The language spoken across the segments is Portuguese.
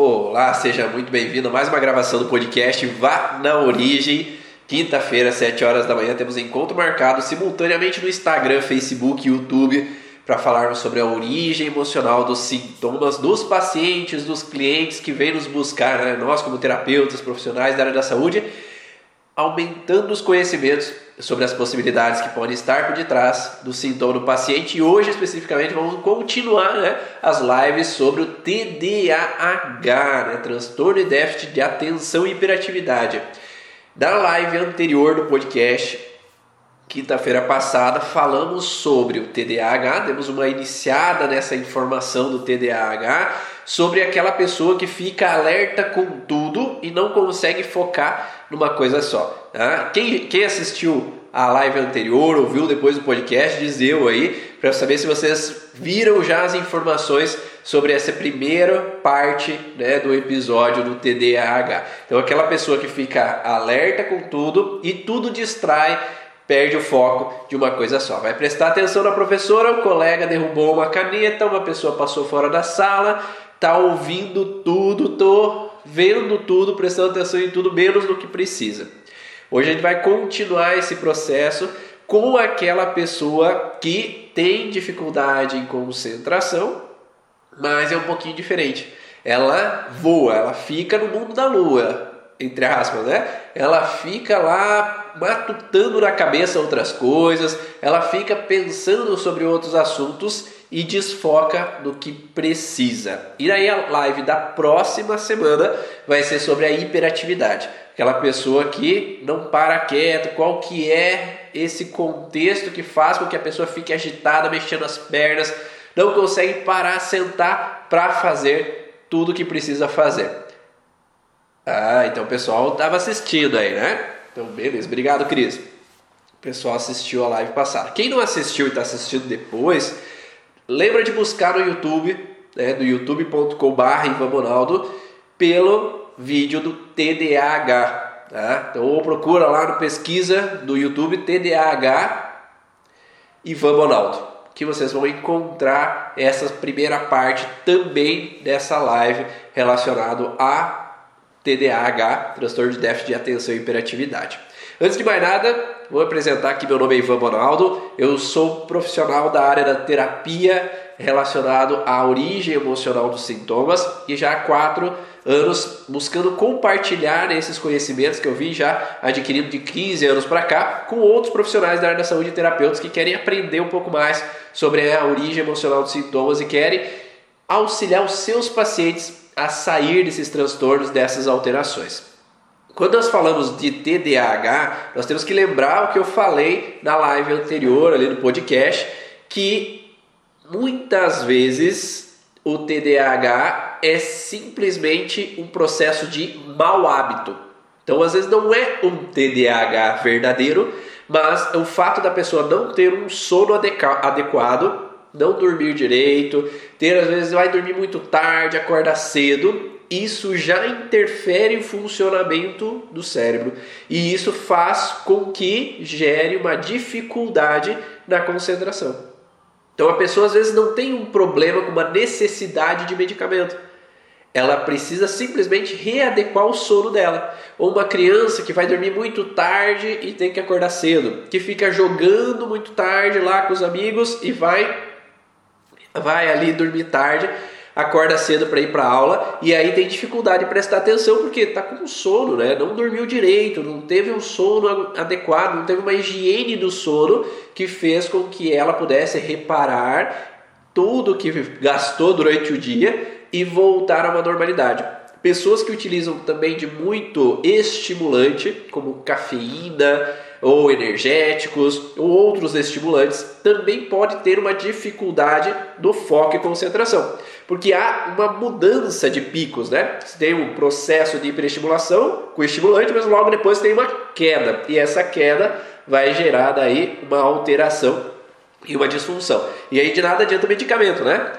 Olá, seja muito bem-vindo a mais uma gravação do podcast Vá na Origem. Quinta-feira, 7 horas da manhã, temos encontro marcado simultaneamente no Instagram, Facebook, YouTube, para falarmos sobre a origem emocional dos sintomas dos pacientes, dos clientes que vêm nos buscar, né? nós como terapeutas, profissionais da área da saúde, aumentando os conhecimentos sobre as possibilidades que podem estar por detrás do sintoma do paciente. E hoje, especificamente, vamos continuar né, as lives sobre o TDAH, né, transtorno e déficit de atenção e hiperatividade. Da live anterior do podcast, quinta-feira passada, falamos sobre o TDAH, demos uma iniciada nessa informação do TDAH, sobre aquela pessoa que fica alerta com tudo e não consegue focar numa coisa só. Tá? Quem, quem assistiu a live anterior, ouviu depois do podcast, diz eu aí, para saber se vocês viram já as informações sobre essa primeira parte né, do episódio do TDAH. Então, aquela pessoa que fica alerta com tudo e tudo distrai, perde o foco de uma coisa só. Vai prestar atenção na professora, o colega derrubou uma caneta, uma pessoa passou fora da sala, tá ouvindo tudo, tô vendo tudo, prestando atenção em tudo, menos no que precisa. Hoje a gente vai continuar esse processo com aquela pessoa que tem dificuldade em concentração, mas é um pouquinho diferente. Ela voa, ela fica no mundo da lua, entre aspas, né? Ela fica lá matutando na cabeça outras coisas, ela fica pensando sobre outros assuntos e desfoca no que precisa. E aí a live da próxima semana vai ser sobre a hiperatividade aquela pessoa que não para quieto, qual que é esse contexto que faz com que a pessoa fique agitada, mexendo as pernas, não consegue parar, sentar para fazer tudo o que precisa fazer. Ah, então o pessoal estava assistindo aí, né? Então, beleza, obrigado, Cris. O pessoal assistiu a live passada. Quem não assistiu e está assistindo depois, lembra de buscar no YouTube, né, do youtube.com.br pelo vídeo do TDAH. Tá? Então, ou procura lá no pesquisa do YouTube TDAH Ivan Bonaldo, que vocês vão encontrar essa primeira parte também dessa live relacionado a TDAH, transtorno de déficit de atenção e hiperatividade. Antes de mais nada, vou apresentar aqui meu nome é Ivan Bonaldo. Eu sou profissional da área da terapia relacionado à origem emocional dos sintomas e já há quatro anos buscando compartilhar esses conhecimentos que eu vi já adquirido de 15 anos para cá com outros profissionais da área da saúde e terapeutas que querem aprender um pouco mais sobre a origem emocional dos sintomas e querem auxiliar os seus pacientes a sair desses transtornos, dessas alterações. Quando nós falamos de TDAH, nós temos que lembrar o que eu falei na live anterior ali no podcast, que muitas vezes o TDAH é simplesmente um processo de mau hábito. Então, às vezes, não é um TDAH verdadeiro, mas o fato da pessoa não ter um sono adequado, não dormir direito, ter às vezes vai dormir muito tarde, acordar cedo, isso já interfere no funcionamento do cérebro e isso faz com que gere uma dificuldade na concentração. Então a pessoa às vezes não tem um problema com uma necessidade de medicamento ela precisa simplesmente readequar o sono dela. Ou uma criança que vai dormir muito tarde e tem que acordar cedo, que fica jogando muito tarde lá com os amigos e vai vai ali dormir tarde, acorda cedo para ir para aula e aí tem dificuldade de prestar atenção porque está com sono, né? Não dormiu direito, não teve um sono adequado, não teve uma higiene do sono que fez com que ela pudesse reparar tudo que gastou durante o dia e voltar a uma normalidade. Pessoas que utilizam também de muito estimulante, como cafeína ou energéticos ou outros estimulantes, também pode ter uma dificuldade do foco e concentração, porque há uma mudança de picos, né? Você tem um processo de hiperestimulação com estimulante, mas logo depois tem uma queda, e essa queda vai gerar daí uma alteração e uma disfunção. E aí de nada adianta o medicamento, né?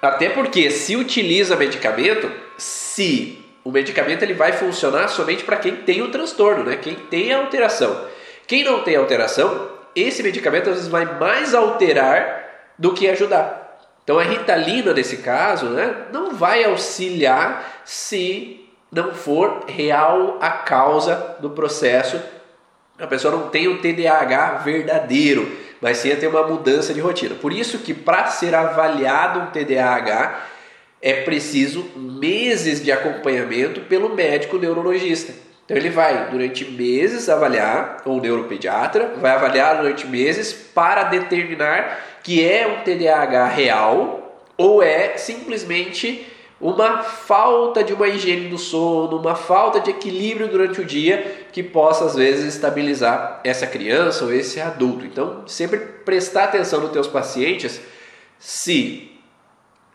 Até porque se utiliza medicamento, se o medicamento ele vai funcionar somente para quem tem o transtorno, né? Quem tem a alteração. Quem não tem alteração, esse medicamento às vezes vai mais alterar do que ajudar. Então a ritalina nesse caso, né, não vai auxiliar se não for real a causa do processo. A pessoa não tem o TDAH verdadeiro, mas sim ter uma mudança de rotina. Por isso que para ser avaliado um TDAH é preciso meses de acompanhamento pelo médico neurologista. Então ele vai durante meses avaliar, o neuropediatra vai avaliar durante meses para determinar que é um TDAH real ou é simplesmente uma falta de uma higiene do sono, uma falta de equilíbrio durante o dia que possa às vezes estabilizar essa criança ou esse adulto. Então, sempre prestar atenção nos teus pacientes se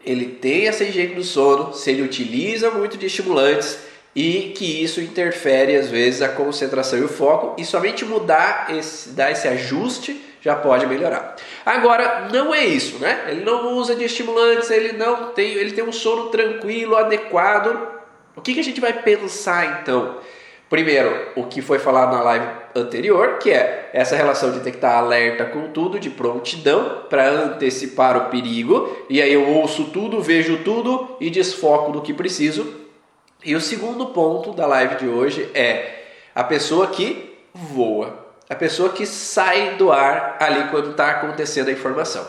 ele tem essa higiene do sono, se ele utiliza muito de estimulantes e que isso interfere às vezes a concentração e o foco e somente mudar esse, dar esse ajuste já pode melhorar. Agora não é isso, né? Ele não usa de estimulantes, ele não tem, ele tem um sono tranquilo, adequado. O que, que a gente vai pensar então? Primeiro, o que foi falado na live anterior, que é essa relação de ter que estar alerta com tudo, de prontidão para antecipar o perigo, e aí eu ouço tudo, vejo tudo e desfoco do que preciso. E o segundo ponto da live de hoje é a pessoa que voa, a pessoa que sai do ar ali quando está acontecendo a informação.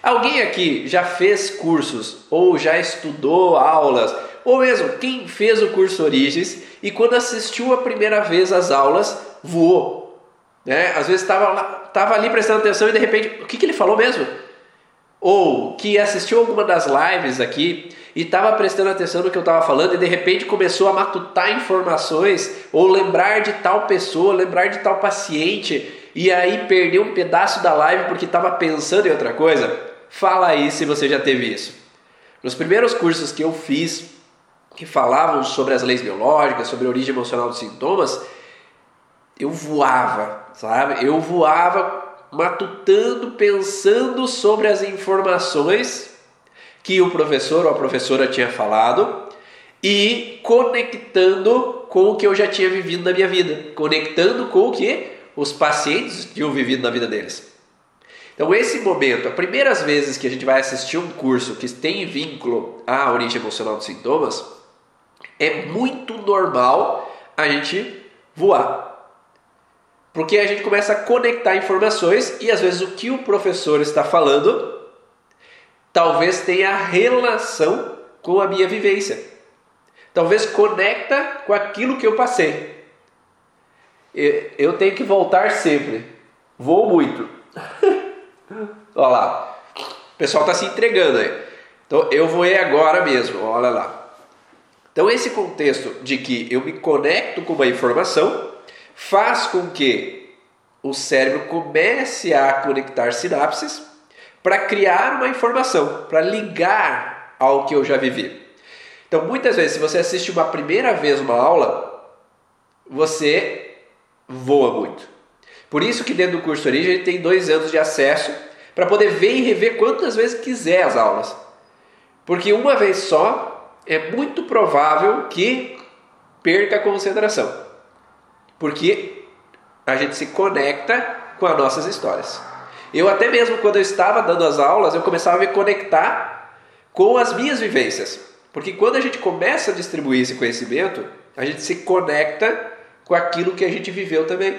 Alguém aqui já fez cursos ou já estudou aulas, ou mesmo quem fez o curso Origens e quando assistiu a primeira vez às aulas voou, né? Às vezes estava tava ali prestando atenção e de repente o que, que ele falou mesmo? Ou que assistiu alguma das lives aqui e estava prestando atenção no que eu estava falando e de repente começou a matutar informações ou lembrar de tal pessoa, lembrar de tal paciente e aí perdeu um pedaço da live porque estava pensando em outra coisa? Fala aí se você já teve isso. Nos primeiros cursos que eu fiz, que falavam sobre as leis biológicas, sobre a origem emocional dos sintomas, eu voava, sabe? Eu voava matutando, pensando sobre as informações que o professor ou a professora tinha falado e conectando com o que eu já tinha vivido na minha vida, conectando com o que os pacientes tinham vivido na vida deles. Então, esse momento, as primeiras vezes que a gente vai assistir um curso que tem vínculo à origem emocional dos sintomas, é muito normal a gente voar. Porque a gente começa a conectar informações e às vezes o que o professor está falando talvez tenha relação com a minha vivência. Talvez conecta com aquilo que eu passei. Eu tenho que voltar sempre. Vou muito. olha lá. O pessoal está se entregando aí. Então eu vou ir agora mesmo. Olha lá. Então esse contexto de que eu me conecto com uma informação faz com que o cérebro comece a conectar sinapses para criar uma informação, para ligar ao que eu já vivi. Então, muitas vezes, se você assiste uma primeira vez uma aula, você voa muito. Por isso que dentro do curso Origem ele tem dois anos de acesso para poder ver e rever quantas vezes quiser as aulas. Porque uma vez só é muito provável que perca a concentração. Porque a gente se conecta com as nossas histórias. Eu até mesmo quando eu estava dando as aulas, eu começava a me conectar com as minhas vivências. Porque quando a gente começa a distribuir esse conhecimento, a gente se conecta com aquilo que a gente viveu também,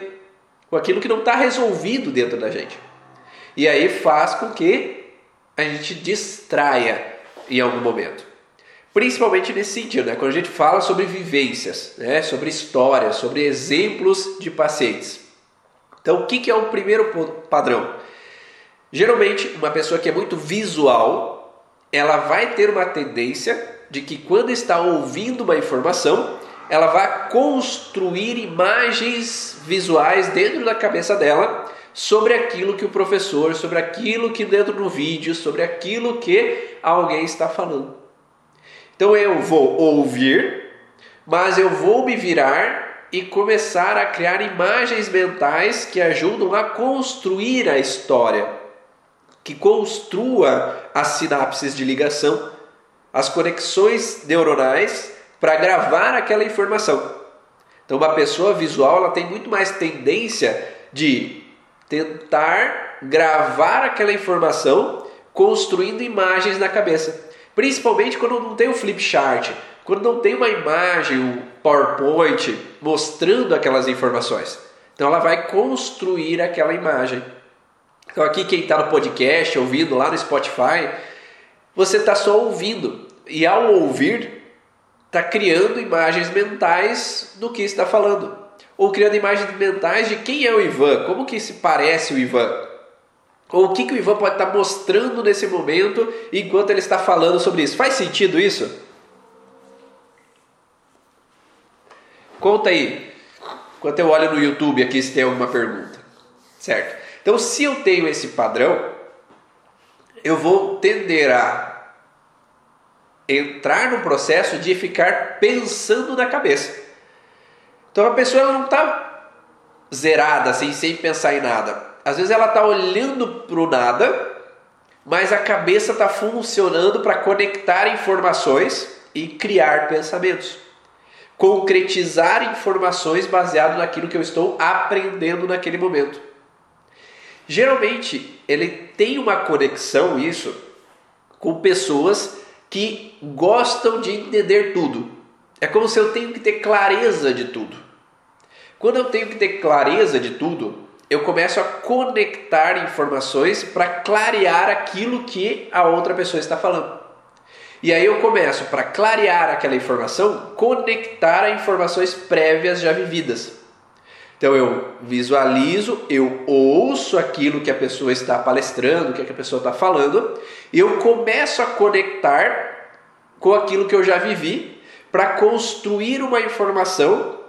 com aquilo que não está resolvido dentro da gente. E aí faz com que a gente distraia em algum momento. Principalmente nesse sentido, né? quando a gente fala sobre vivências, né? sobre histórias, sobre exemplos de pacientes. Então, o que, que é o primeiro padrão? Geralmente, uma pessoa que é muito visual, ela vai ter uma tendência de que quando está ouvindo uma informação, ela vai construir imagens visuais dentro da cabeça dela sobre aquilo que o professor, sobre aquilo que dentro do vídeo, sobre aquilo que alguém está falando. Então eu vou ouvir, mas eu vou me virar e começar a criar imagens mentais que ajudam a construir a história que construa as sinapses de ligação, as conexões neuronais para gravar aquela informação. Então, uma pessoa visual ela tem muito mais tendência de tentar gravar aquela informação construindo imagens na cabeça. Principalmente quando não tem o flip chart, quando não tem uma imagem, um PowerPoint mostrando aquelas informações. Então ela vai construir aquela imagem. Então aqui quem está no podcast, ouvindo lá no Spotify, você está só ouvindo. E ao ouvir, está criando imagens mentais do que está falando. Ou criando imagens mentais de quem é o Ivan, como que se parece o Ivan. Ou o que, que o Ivan pode estar tá mostrando nesse momento enquanto ele está falando sobre isso. Faz sentido isso? Conta aí, enquanto eu olho no YouTube aqui se tem alguma pergunta. Certo? Então, se eu tenho esse padrão, eu vou tender a entrar no processo de ficar pensando na cabeça. Então a pessoa não está zerada assim, sem pensar em nada. Às vezes ela está olhando para o nada, mas a cabeça está funcionando para conectar informações e criar pensamentos. Concretizar informações baseado naquilo que eu estou aprendendo naquele momento. Geralmente ele tem uma conexão isso com pessoas que gostam de entender tudo. É como se eu tenho que ter clareza de tudo. Quando eu tenho que ter clareza de tudo, eu começo a conectar informações para clarear aquilo que a outra pessoa está falando. E aí eu começo, para clarear aquela informação, conectar a informações prévias já vividas. Então eu visualizo, eu ouço aquilo que a pessoa está palestrando, o que a pessoa está falando, e eu começo a conectar com aquilo que eu já vivi para construir uma informação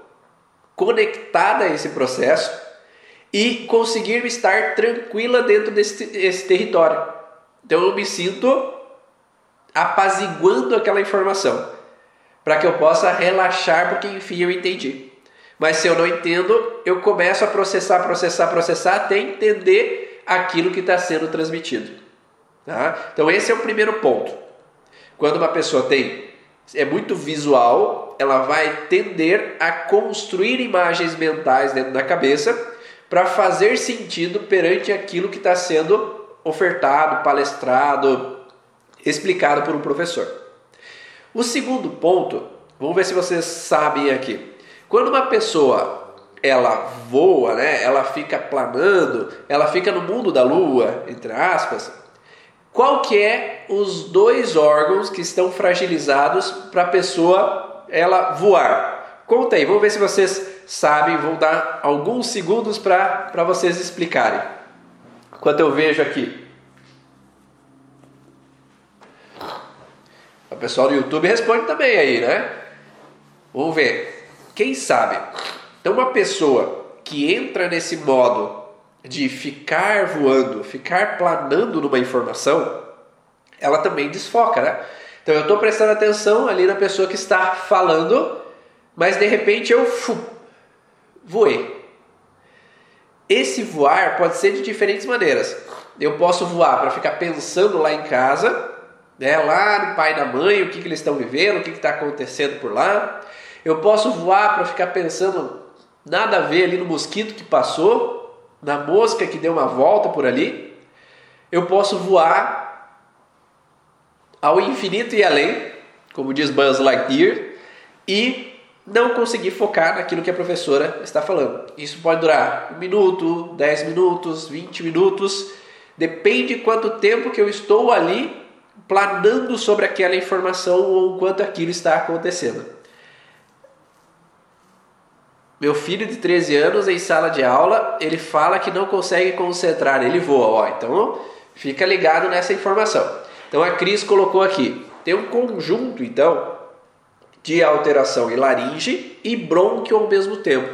conectada a esse processo e conseguir estar tranquila dentro desse território. Então eu me sinto apaziguando aquela informação para que eu possa relaxar porque enfim eu entendi. Mas se eu não entendo, eu começo a processar, processar, processar até entender aquilo que está sendo transmitido. Tá? Então esse é o primeiro ponto. Quando uma pessoa tem é muito visual, ela vai tender a construir imagens mentais dentro da cabeça para fazer sentido perante aquilo que está sendo ofertado, palestrado, explicado por um professor. O segundo ponto, vamos ver se vocês sabem aqui. Quando uma pessoa ela voa, né? Ela fica planando, ela fica no mundo da lua, entre aspas. Qual que é os dois órgãos que estão fragilizados para a pessoa ela voar? Conta aí, vamos ver se vocês sabem. Vou dar alguns segundos para vocês explicarem. Enquanto eu vejo aqui. O pessoal do YouTube responde também aí, né? Vamos ver. Quem sabe? Então, uma pessoa que entra nesse modo de ficar voando, ficar planando numa informação, ela também desfoca, né? Então, eu estou prestando atenção ali na pessoa que está falando, mas de repente eu fu, voei. Esse voar pode ser de diferentes maneiras. Eu posso voar para ficar pensando lá em casa, né, lá no pai e na mãe, o que, que eles estão vivendo, o que está acontecendo por lá. Eu posso voar para ficar pensando nada a ver ali no mosquito que passou, na mosca que deu uma volta por ali. Eu posso voar ao infinito e além, como diz Buzz Lightyear, e não conseguir focar naquilo que a professora está falando. Isso pode durar um minuto, dez minutos, vinte minutos, depende quanto tempo que eu estou ali planando sobre aquela informação ou quanto aquilo está acontecendo. Meu filho de 13 anos em sala de aula, ele fala que não consegue concentrar, ele voa. Ó, então fica ligado nessa informação. Então a Cris colocou aqui, tem um conjunto então de alteração em laringe e brônquio ao mesmo tempo.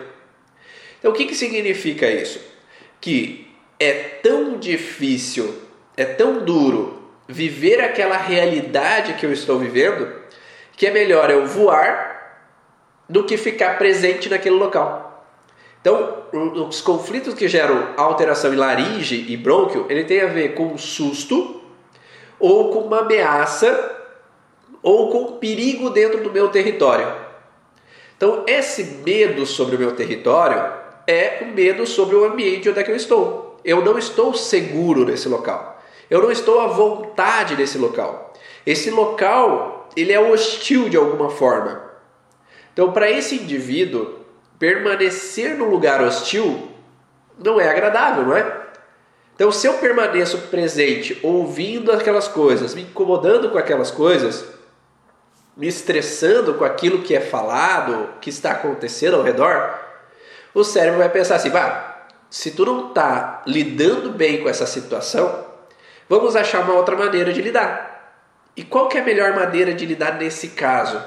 Então o que, que significa isso? Que é tão difícil, é tão duro viver aquela realidade que eu estou vivendo, que é melhor eu voar do que ficar presente naquele local. Então, os conflitos que geram alteração em laringe e brônquio, ele tem a ver com um susto ou com uma ameaça ou com perigo dentro do meu território. Então, esse medo sobre o meu território é o medo sobre o ambiente onde é que eu estou. Eu não estou seguro nesse local. Eu não estou à vontade nesse local. Esse local, ele é hostil de alguma forma. Então, para esse indivíduo, permanecer no lugar hostil não é agradável, não é? Então, se eu permaneço presente, ouvindo aquelas coisas, me incomodando com aquelas coisas, me estressando com aquilo que é falado, que está acontecendo ao redor, o cérebro vai pensar assim: bah, se tu não está lidando bem com essa situação, vamos achar uma outra maneira de lidar. E qual que é a melhor maneira de lidar nesse caso?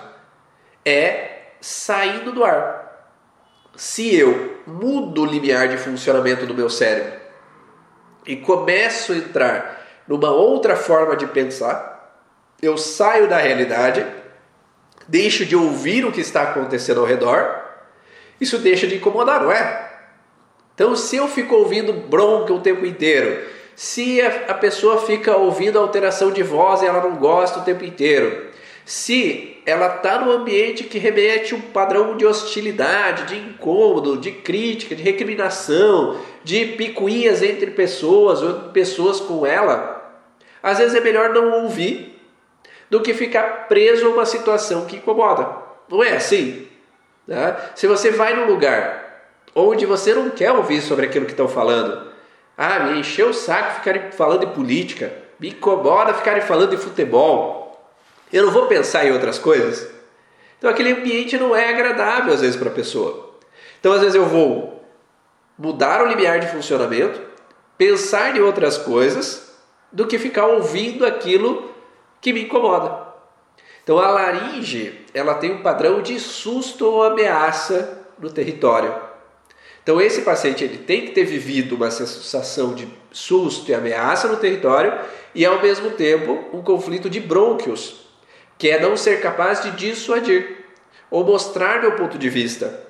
É saindo do ar. Se eu mudo o limiar de funcionamento do meu cérebro e começo a entrar numa outra forma de pensar, eu saio da realidade, deixo de ouvir o que está acontecendo ao redor, isso deixa de incomodar, não é? Então, se eu fico ouvindo bronca o tempo inteiro, se a, pessoa fica ouvindo alteração de voz e ela não gosta o tempo inteiro, se ela está no ambiente que remete um padrão de hostilidade, de incômodo, de crítica, de recriminação, de picuinhas entre pessoas ou pessoas com ela, às vezes é melhor não ouvir do que ficar preso a uma situação que incomoda. Não é assim? Né? Se você vai num lugar onde você não quer ouvir sobre aquilo que estão falando, ah, me encheu o saco ficarem falando de política, me incomoda ficarem falando de futebol, eu não vou pensar em outras coisas. Então aquele ambiente não é agradável às vezes para a pessoa. Então às vezes eu vou mudar o limiar de funcionamento, pensar em outras coisas, do que ficar ouvindo aquilo que me incomoda. Então a laringe, ela tem um padrão de susto ou ameaça no território. Então esse paciente ele tem que ter vivido uma sensação de susto e ameaça no território e ao mesmo tempo um conflito de brônquios que é não ser capaz de dissuadir, ou mostrar meu ponto de vista,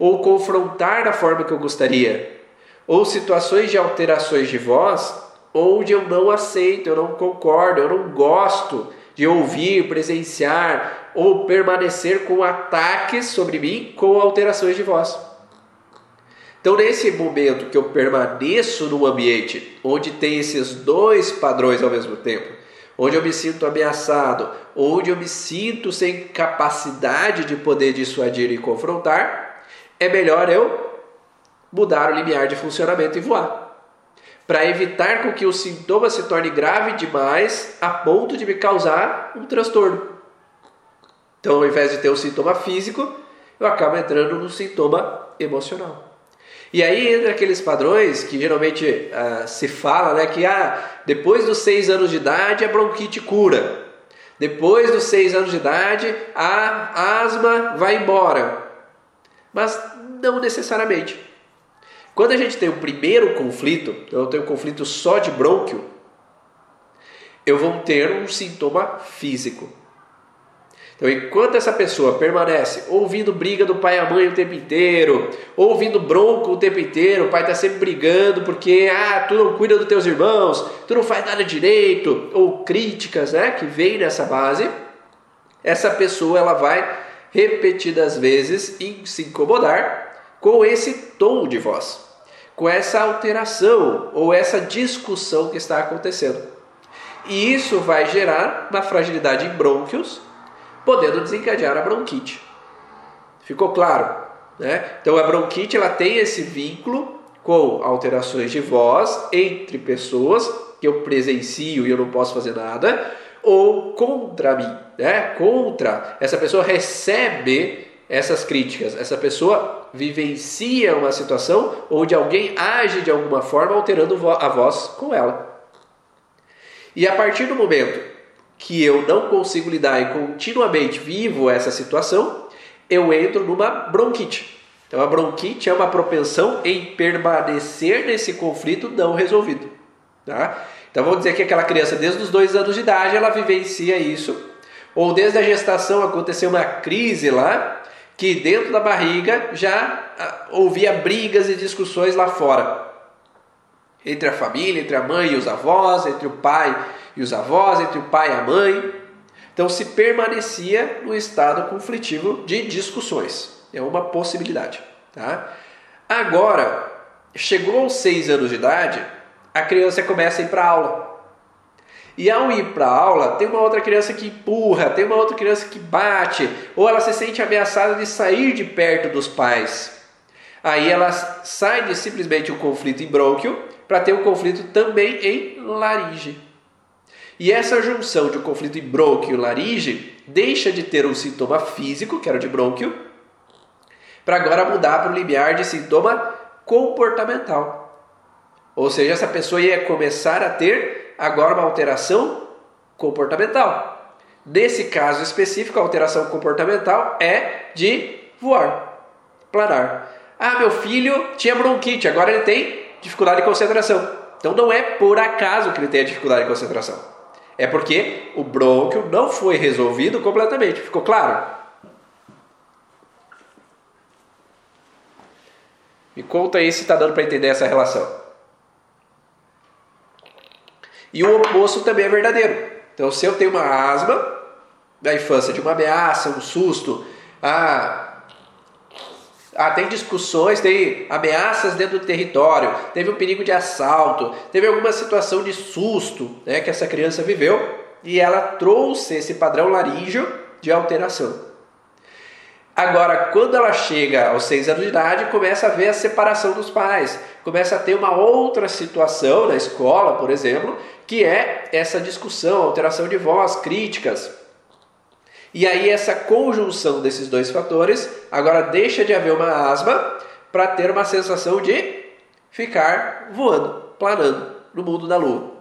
ou confrontar da forma que eu gostaria, ou situações de alterações de voz onde eu não aceito, eu não concordo, eu não gosto de ouvir, presenciar ou permanecer com ataques sobre mim com alterações de voz. Então, nesse momento que eu permaneço num ambiente onde tem esses dois padrões ao mesmo tempo, onde eu me sinto ameaçado, onde eu me sinto sem capacidade de poder dissuadir e confrontar, é melhor eu mudar o limiar de funcionamento e voar. Para evitar com que o sintoma se torne grave demais a ponto de me causar um transtorno. Então, ao invés de ter um sintoma físico, eu acabo entrando no sintoma emocional. E aí entra aqueles padrões que geralmente uh, se fala, né, que ah, depois dos seis anos de idade a bronquite cura. Depois dos seis anos de idade a asma vai embora. Mas não necessariamente. Quando a gente tem o primeiro conflito, então eu tenho um conflito só de brônquio, eu vou ter um sintoma físico. Então, enquanto essa pessoa permanece ouvindo briga do pai e a mãe o tempo inteiro, ouvindo bronco o tempo inteiro, o pai está sempre brigando porque ah, tu não cuida dos teus irmãos, tu não faz nada direito, ou críticas né, que vêm nessa base, essa pessoa ela vai repetidas vezes se incomodar com esse tom de voz, com essa alteração ou essa discussão que está acontecendo. E isso vai gerar uma fragilidade em brônquios podendo desencadear a bronquite. Ficou claro? Né? Então a bronquite ela tem esse vínculo com alterações de voz entre pessoas que eu presencio e eu não posso fazer nada, ou contra mim, né? Contra essa pessoa recebe essas críticas, essa pessoa vivencia uma situação onde alguém age de alguma forma alterando a voz com ela. E a partir do momento que eu não consigo lidar e continuamente vivo essa situação, eu entro numa bronquite. Então a bronquite é uma propensão em permanecer nesse conflito não resolvido. Tá? Então vamos dizer que aquela criança desde os dois anos de idade ela vivencia isso, ou desde a gestação aconteceu uma crise lá, que dentro da barriga já ah, ouvia brigas e discussões lá fora. Entre a família, entre a mãe e os avós, entre o pai e os avós, entre o pai e a mãe. Então se permanecia no estado conflitivo de discussões. É uma possibilidade. Tá? Agora, chegou aos seis anos de idade, a criança começa a ir para aula. E ao ir para aula, tem uma outra criança que empurra, tem uma outra criança que bate, ou ela se sente ameaçada de sair de perto dos pais. Aí ela sai de simplesmente um conflito em brônquio para ter um conflito também em laringe. E essa junção de um conflito em brônquio e laringe deixa de ter um sintoma físico, que era o de brônquio, para agora mudar para o limiar de sintoma comportamental. Ou seja, essa pessoa ia começar a ter agora uma alteração comportamental. Nesse caso específico, a alteração comportamental é de voar, planar. Ah, meu filho tinha bronquite, agora ele tem dificuldade de concentração. Então não é por acaso que ele tem a dificuldade de concentração. É porque o brônquio não foi resolvido completamente. Ficou claro? Me conta aí se está dando para entender essa relação. E o oposto também é verdadeiro. Então, se eu tenho uma asma da infância, de uma ameaça, um susto, ah, ah, tem discussões, tem ameaças dentro do território, teve um perigo de assalto, teve alguma situação de susto né, que essa criança viveu e ela trouxe esse padrão laríngeo de alteração. Agora, quando ela chega aos seis anos de idade, começa a ver a separação dos pais, começa a ter uma outra situação na escola, por exemplo, que é essa discussão, alteração de voz, críticas. E aí essa conjunção desses dois fatores agora deixa de haver uma asma para ter uma sensação de ficar voando, planando no mundo da lua.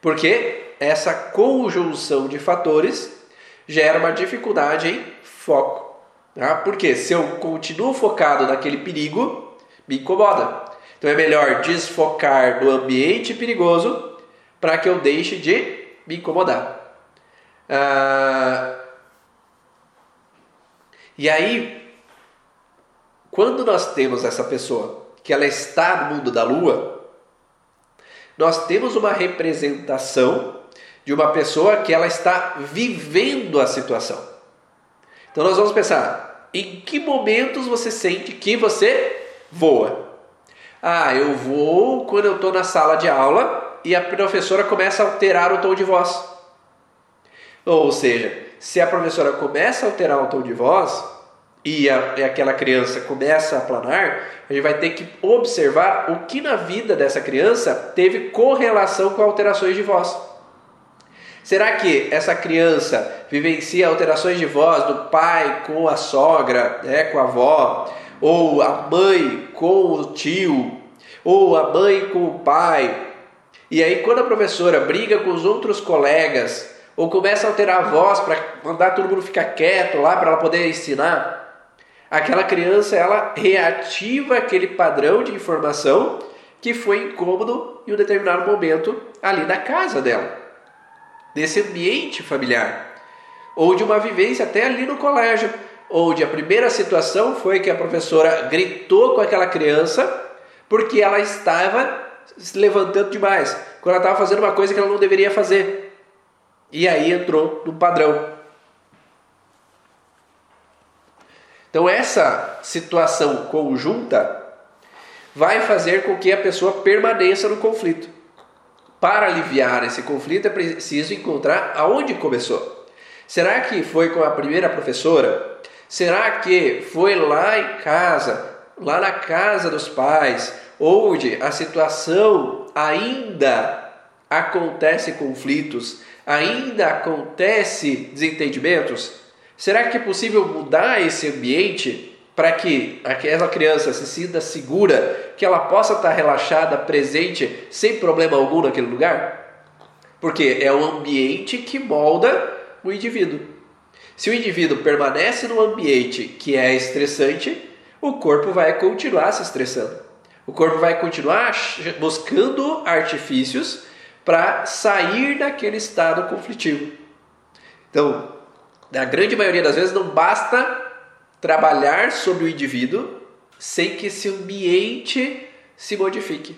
Porque essa conjunção de fatores gera uma dificuldade em foco. Tá? Porque se eu continuo focado naquele perigo, me incomoda. Então é melhor desfocar no ambiente perigoso para que eu deixe de me incomodar. Ah, e aí, quando nós temos essa pessoa que ela está no mundo da lua, nós temos uma representação de uma pessoa que ela está vivendo a situação. Então nós vamos pensar, em que momentos você sente que você voa? Ah, eu vou quando eu estou na sala de aula e a professora começa a alterar o tom de voz. Ou seja, se a professora começa a alterar o tom de voz e, a, e aquela criança começa a planar, a gente vai ter que observar o que na vida dessa criança teve correlação com alterações de voz. Será que essa criança vivencia alterações de voz do pai com a sogra, né, com a avó, ou a mãe com o tio, ou a mãe com o pai? E aí, quando a professora briga com os outros colegas, ou começa a alterar a voz para mandar todo mundo ficar quieto lá para ela poder ensinar, aquela criança ela reativa aquele padrão de informação que foi incômodo em um determinado momento ali na casa dela desse ambiente familiar, ou de uma vivência até ali no colégio, onde a primeira situação foi que a professora gritou com aquela criança porque ela estava se levantando demais, quando ela estava fazendo uma coisa que ela não deveria fazer. E aí entrou no padrão. Então essa situação conjunta vai fazer com que a pessoa permaneça no conflito. Para aliviar esse conflito é preciso encontrar aonde começou. Será que foi com a primeira professora? Será que foi lá em casa, lá na casa dos pais, onde a situação ainda acontece conflitos, ainda acontece desentendimentos? Será que é possível mudar esse ambiente para que aquela criança se sinta segura, que ela possa estar relaxada, presente, sem problema algum naquele lugar? Porque é o ambiente que molda o indivíduo. Se o indivíduo permanece no ambiente que é estressante, o corpo vai continuar se estressando. O corpo vai continuar buscando artifícios para sair daquele estado conflitivo. Então, na grande maioria das vezes, não basta trabalhar sobre o indivíduo sem que esse ambiente se modifique.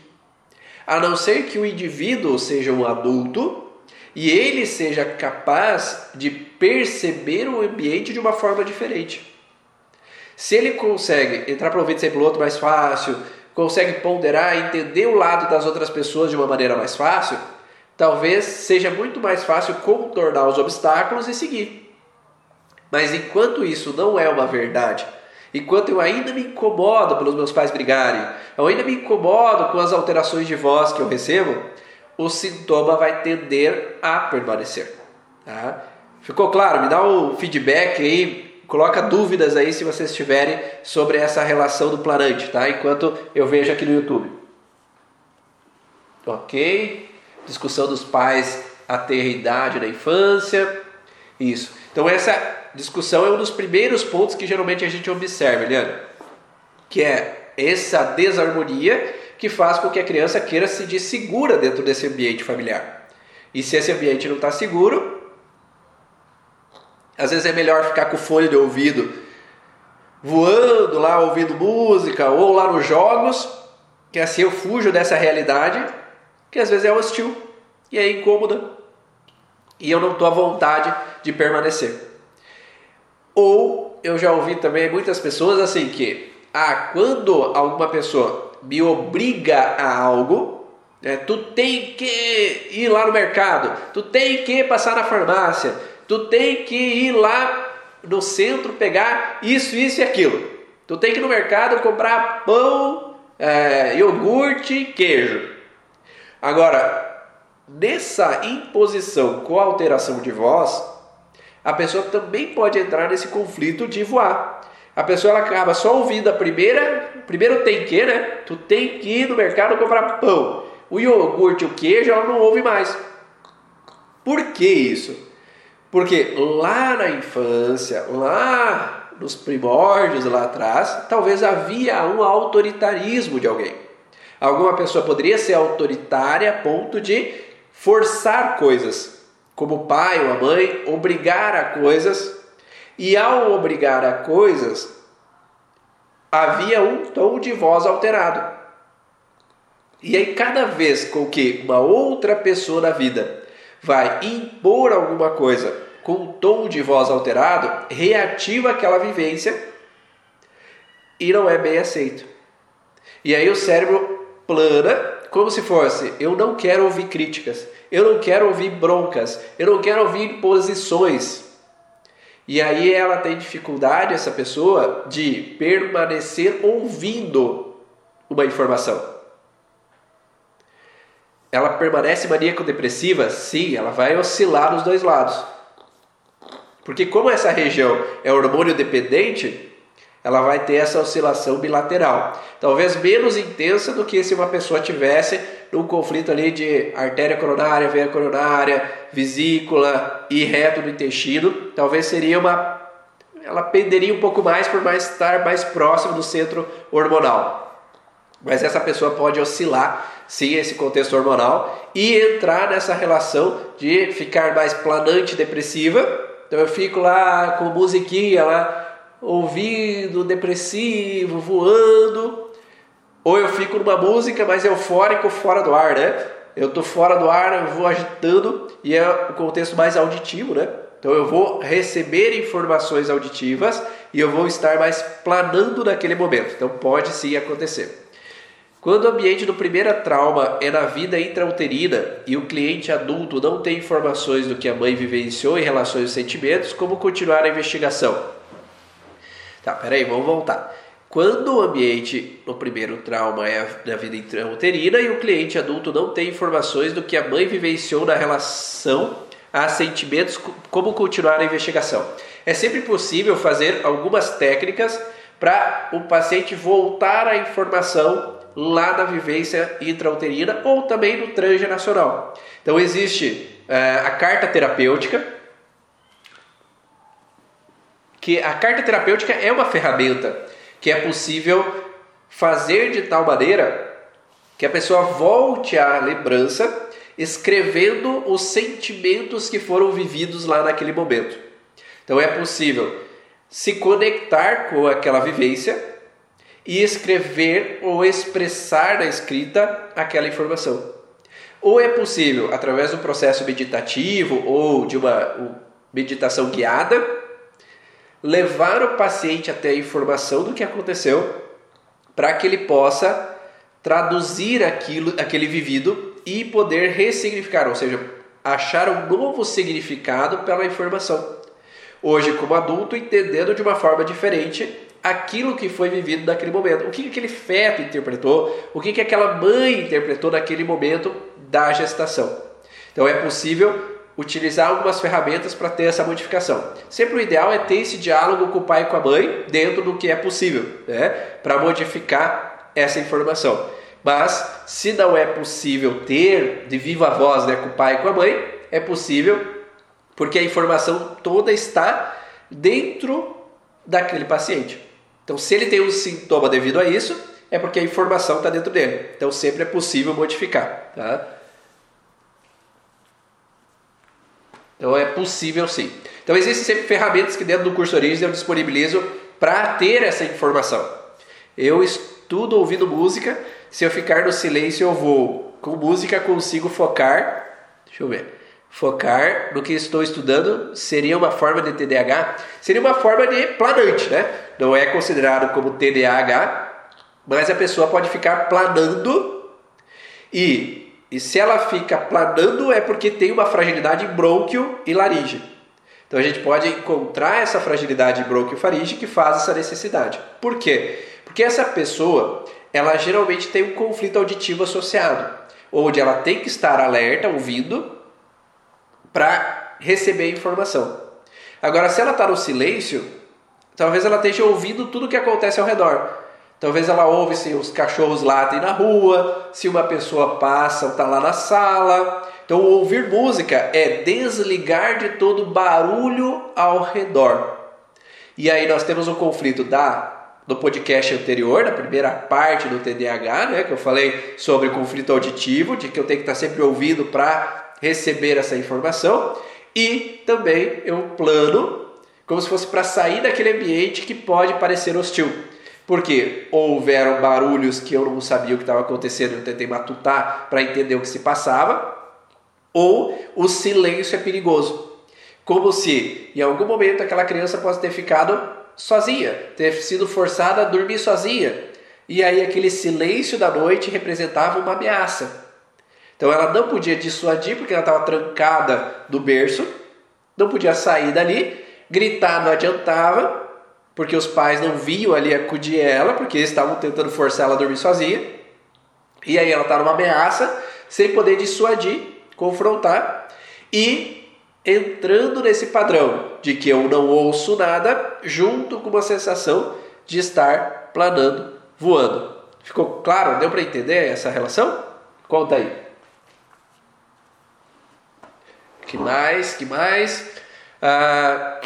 A não ser que o indivíduo seja um adulto e ele seja capaz de perceber o ambiente de uma forma diferente. Se ele consegue entrar para um ouvido sempre outro mais fácil, consegue ponderar, entender o lado das outras pessoas de uma maneira mais fácil, talvez seja muito mais fácil contornar os obstáculos e seguir. Mas enquanto isso não é uma verdade, enquanto eu ainda me incomodo pelos meus pais brigarem, eu ainda me incomodo com as alterações de voz que eu recebo, o sintoma vai tender a permanecer. Tá? Ficou claro? Me dá um feedback aí, coloca dúvidas aí se vocês tiverem sobre essa relação do planante, tá? Enquanto eu vejo aqui no YouTube. Ok? Discussão dos pais a ter idade na infância. Isso. Então essa discussão é um dos primeiros pontos que geralmente a gente observa, Leandro. Que é essa desarmonia que faz com que a criança queira se sentir segura dentro desse ambiente familiar. E se esse ambiente não está seguro, às vezes é melhor ficar com o fone de ouvido voando lá, ouvindo música, ou lá nos jogos, que assim eu fujo dessa realidade, que às vezes é hostil e é incômoda, e eu não estou à vontade de permanecer. Ou eu já ouvi também muitas pessoas assim que, ah, quando alguma pessoa me obriga a algo, né, tu tem que ir lá no mercado, tu tem que passar na farmácia, tu tem que ir lá no centro pegar isso, isso e aquilo. Tu tem que ir no mercado comprar pão, é, iogurte, queijo. Agora, nessa imposição com alteração de voz, a pessoa também pode entrar nesse conflito de voar. A pessoa ela acaba só ouvindo a primeira, primeiro tem que, né? Tu tem que ir no mercado comprar pão. O iogurte, o queijo, ela não ouve mais. Por que isso? Porque lá na infância, lá nos primórdios lá atrás, talvez havia um autoritarismo de alguém. Alguma pessoa poderia ser autoritária a ponto de forçar coisas, como o pai ou a mãe, obrigar a coisas, e ao obrigar a coisas, havia um tom de voz alterado. E aí, cada vez com que uma outra pessoa na vida vai impor alguma coisa com um tom de voz alterado, reativa aquela vivência e não é bem aceito. E aí o cérebro plana como se fosse: eu não quero ouvir críticas, eu não quero ouvir broncas, eu não quero ouvir posições. E aí ela tem dificuldade, essa pessoa, de permanecer ouvindo uma informação. Ela permanece maníaco-depressiva? Sim, ela vai oscilar nos dois lados. Porque como essa região é hormônio dependente, ela vai ter essa oscilação bilateral. Talvez menos intensa do que se uma pessoa tivesse num conflito ali de artéria coronária, veia coronária, vesícula e reto do intestino. Talvez seria uma ela penderia um pouco mais por mais estar mais próximo do centro hormonal. Mas essa pessoa pode oscilar sim esse contexto hormonal e entrar nessa relação de ficar mais planante depressiva então eu fico lá com musiquinha lá, ouvindo, depressivo, voando. Ou eu fico numa música mais eufórico fora do ar, né? Eu tô fora do ar, eu vou agitando e é o contexto mais auditivo, né? Então eu vou receber informações auditivas e eu vou estar mais planando naquele momento. Então pode sim acontecer. Quando o ambiente do primeiro trauma é na vida intrauterina e o cliente adulto não tem informações do que a mãe vivenciou em relação aos sentimentos, como continuar a investigação? Tá, peraí, vamos voltar. Quando o ambiente no primeiro trauma é na vida intrauterina e o cliente adulto não tem informações do que a mãe vivenciou na relação a sentimentos, como continuar a investigação? É sempre possível fazer algumas técnicas para o paciente voltar à informação lá na vivência intrauterina ou também no transgeracional. Então existe é, a carta terapêutica, que a carta terapêutica é uma ferramenta que é possível fazer de tal maneira que a pessoa volte à lembrança escrevendo os sentimentos que foram vividos lá naquele momento. Então é possível se conectar com aquela vivência e escrever ou expressar na escrita aquela informação. Ou é possível, através do processo meditativo ou de uma meditação guiada, levar o paciente até a informação do que aconteceu para que ele possa traduzir aquilo, aquele vivido e poder ressignificar, ou seja, achar um novo significado pela informação. Hoje, como adulto, entendendo de uma forma diferente aquilo que foi vivido naquele momento. O que aquele feto interpretou, o que aquela mãe interpretou naquele momento da gestação. Então é possível utilizar algumas ferramentas para ter essa modificação. Sempre o ideal é ter esse diálogo com o pai e com a mãe dentro do que é possível, né? para modificar essa informação. Mas se não é possível ter de viva voz né, com o pai e com a mãe, é possível porque a informação toda está dentro daquele paciente. Então, se ele tem um sintoma devido a isso, é porque a informação está dentro dele. Então, sempre é possível modificar. Tá? Então, é possível sim. Então, existem sempre ferramentas que dentro do curso Origens eu disponibilizo para ter essa informação. Eu estudo ouvindo música. Se eu ficar no silêncio, eu vou. Com música, consigo focar. Deixa eu ver focar no que estou estudando seria uma forma de TDAH? Seria uma forma de planante, né? Não é considerado como TDAH, mas a pessoa pode ficar planando e, e se ela fica planando é porque tem uma fragilidade brônquio e laringe. Então a gente pode encontrar essa fragilidade brônquio-faringe que faz essa necessidade. Por quê? Porque essa pessoa, ela geralmente tem um conflito auditivo associado, onde ela tem que estar alerta, ouvindo, para receber informação. Agora, se ela está no silêncio, talvez ela esteja ouvindo tudo o que acontece ao redor. Talvez ela ouve se os cachorros latem na rua, se uma pessoa passa ou está lá na sala. Então, ouvir música é desligar de todo barulho ao redor. E aí nós temos um conflito da no podcast anterior, na primeira parte do TDAH, né, que eu falei sobre conflito auditivo, de que eu tenho que estar sempre ouvindo para receber essa informação e também eu plano como se fosse para sair daquele ambiente que pode parecer hostil. Porque houveram barulhos que eu não sabia o que estava acontecendo, eu tentei matutar para entender o que se passava, ou o silêncio é perigoso. Como se em algum momento aquela criança possa ter ficado sozinha, ter sido forçada a dormir sozinha. E aí aquele silêncio da noite representava uma ameaça. Então ela não podia dissuadir porque ela estava trancada no berço, não podia sair dali, gritar não adiantava, porque os pais não viam ali acudir ela, porque eles estavam tentando forçar ela a dormir sozinha. E aí ela está numa ameaça, sem poder dissuadir, confrontar, e entrando nesse padrão de que eu não ouço nada, junto com uma sensação de estar planando, voando. Ficou claro? Deu para entender essa relação? Conta aí. Que mais? Que mais? Ah,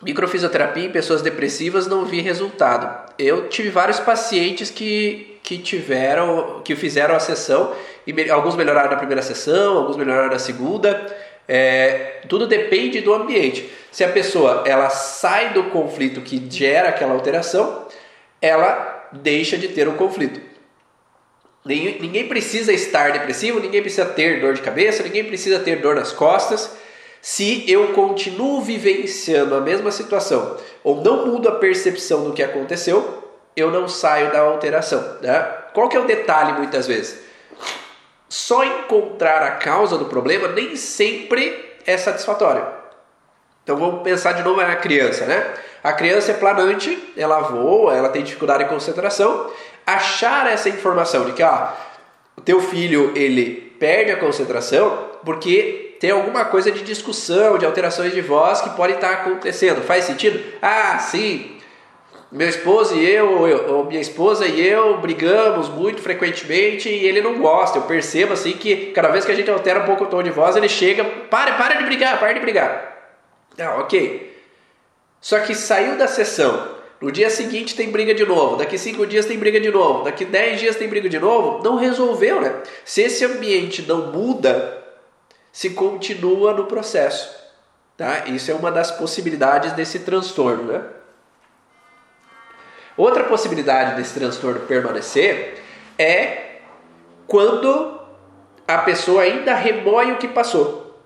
microfisioterapia em pessoas depressivas não vi resultado. Eu tive vários pacientes que, que tiveram, que fizeram a sessão e alguns melhoraram na primeira sessão, alguns melhoraram na segunda. É, tudo depende do ambiente. Se a pessoa ela sai do conflito que gera aquela alteração, ela deixa de ter o conflito. Ninguém precisa estar depressivo, ninguém precisa ter dor de cabeça, ninguém precisa ter dor nas costas. Se eu continuo vivenciando a mesma situação ou não mudo a percepção do que aconteceu, eu não saio da alteração. Né? Qual que é o detalhe muitas vezes? Só encontrar a causa do problema nem sempre é satisfatório. Então vamos pensar de novo na criança, né? A criança é planante, ela voa, ela tem dificuldade de concentração achar essa informação de que ah, o teu filho ele perde a concentração porque tem alguma coisa de discussão, de alterações de voz que pode estar acontecendo. Faz sentido? Ah, sim. Meu esposo e eu, eu, minha esposa e eu brigamos muito frequentemente e ele não gosta. Eu percebo assim que cada vez que a gente altera um pouco o tom de voz, ele chega, para, para de brigar, para de brigar. Ah, ok. Só que saiu da sessão no dia seguinte tem briga de novo, daqui cinco dias tem briga de novo, daqui dez dias tem briga de novo. Não resolveu, né? Se esse ambiente não muda, se continua no processo. Tá? Isso é uma das possibilidades desse transtorno. Né? Outra possibilidade desse transtorno permanecer é quando a pessoa ainda remoe o que passou.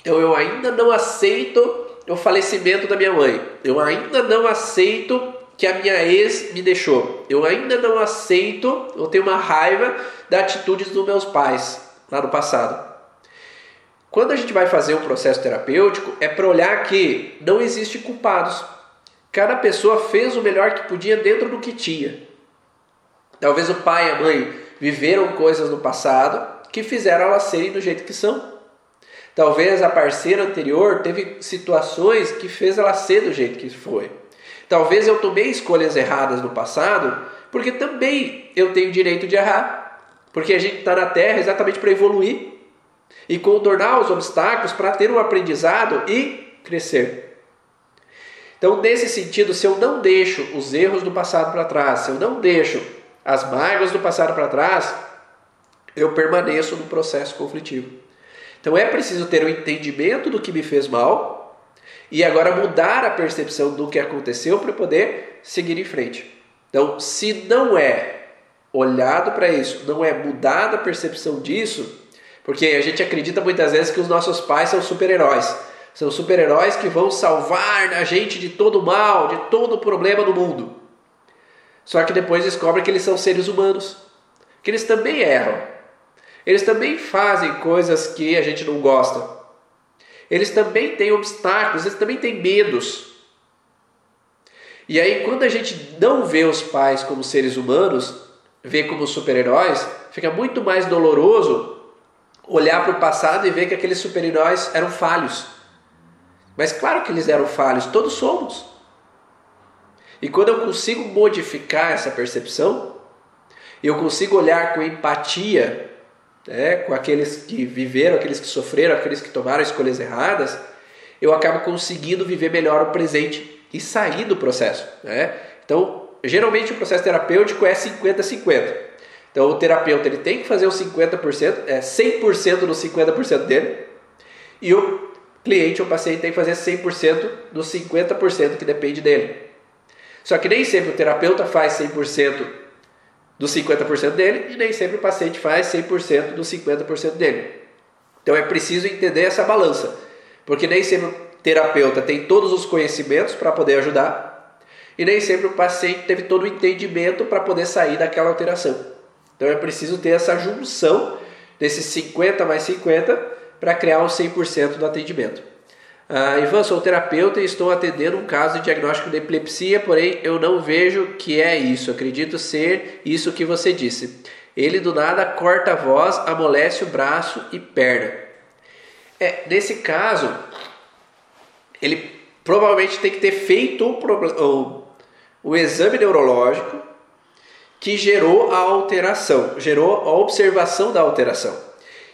Então eu ainda não aceito o falecimento da minha mãe. Eu ainda não aceito que a minha ex me deixou. Eu ainda não aceito, eu tenho uma raiva da atitude dos meus pais lá no passado. Quando a gente vai fazer um processo terapêutico, é para olhar que não existe culpados. Cada pessoa fez o melhor que podia dentro do que tinha. Talvez o pai e a mãe viveram coisas no passado que fizeram elas serem do jeito que são. Talvez a parceira anterior teve situações que fez ela ser do jeito que foi. Talvez eu tomei escolhas erradas no passado, porque também eu tenho direito de errar. Porque a gente está na Terra exatamente para evoluir e contornar os obstáculos para ter um aprendizado e crescer. Então, nesse sentido, se eu não deixo os erros do passado para trás, se eu não deixo as mágoas do passado para trás, eu permaneço no processo conflitivo. Então é preciso ter um entendimento do que me fez mal e agora mudar a percepção do que aconteceu para poder seguir em frente. Então, se não é olhado para isso, não é mudada a percepção disso, porque a gente acredita muitas vezes que os nossos pais são super-heróis. São super-heróis que vão salvar a gente de todo mal, de todo problema do mundo. Só que depois descobre que eles são seres humanos, que eles também erram. Eles também fazem coisas que a gente não gosta. Eles também têm obstáculos, eles também têm medos. E aí, quando a gente não vê os pais como seres humanos, vê como super-heróis, fica muito mais doloroso olhar para o passado e ver que aqueles super-heróis eram falhos. Mas claro que eles eram falhos, todos somos. E quando eu consigo modificar essa percepção, eu consigo olhar com empatia né, com aqueles que viveram, aqueles que sofreram, aqueles que tomaram escolhas erradas, eu acabo conseguindo viver melhor o presente e sair do processo. Né? Então, geralmente o processo terapêutico é 50-50. Então o terapeuta ele tem que fazer os 50%, é 100% dos 50% dele, e o cliente ou paciente tem que fazer 100% dos 50% que depende dele. Só que nem sempre o terapeuta faz 100% dos 50% dele e nem sempre o paciente faz 100% dos 50% dele. Então é preciso entender essa balança, porque nem sempre o terapeuta tem todos os conhecimentos para poder ajudar e nem sempre o paciente teve todo o entendimento para poder sair daquela alteração. Então é preciso ter essa junção desses 50 mais 50 para criar um 100% do atendimento. Ah, Ivan, sou terapeuta e estou atendendo um caso de diagnóstico de epilepsia, porém eu não vejo que é isso. Acredito ser isso que você disse. Ele do nada corta a voz, amolece o braço e perna. É, nesse caso, ele provavelmente tem que ter feito o, o, o exame neurológico que gerou a alteração, gerou a observação da alteração.